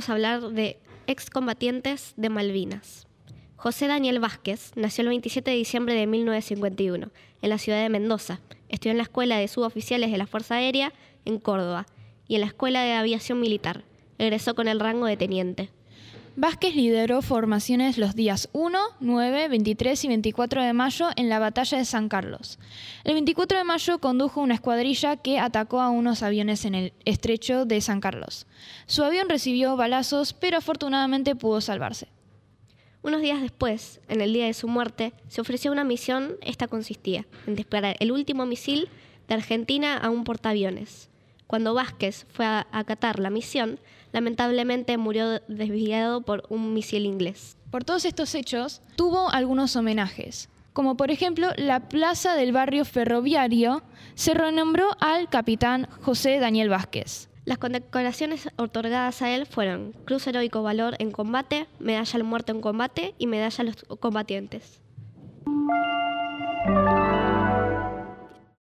vamos a hablar de excombatientes de Malvinas. José Daniel Vázquez nació el 27 de diciembre de 1951 en la ciudad de Mendoza. Estudió en la Escuela de Suboficiales de la Fuerza Aérea en Córdoba y en la Escuela de Aviación Militar. Egresó con el rango de teniente. Vázquez lideró formaciones los días 1, 9, 23 y 24 de mayo en la batalla de San Carlos. El 24 de mayo condujo una escuadrilla que atacó a unos aviones en el estrecho de San Carlos. Su avión recibió balazos, pero afortunadamente pudo salvarse. Unos días después, en el día de su muerte, se ofreció una misión. Esta consistía en disparar el último misil de Argentina a un portaaviones. Cuando Vázquez fue a acatar la misión, lamentablemente murió desviado por un misil inglés. Por todos estos hechos, tuvo algunos homenajes, como por ejemplo la plaza del barrio ferroviario se renombró al capitán José Daniel Vázquez. Las condecoraciones otorgadas a él fueron Cruz Heroico Valor en Combate, Medalla al Muerto en Combate y Medalla a los Combatientes.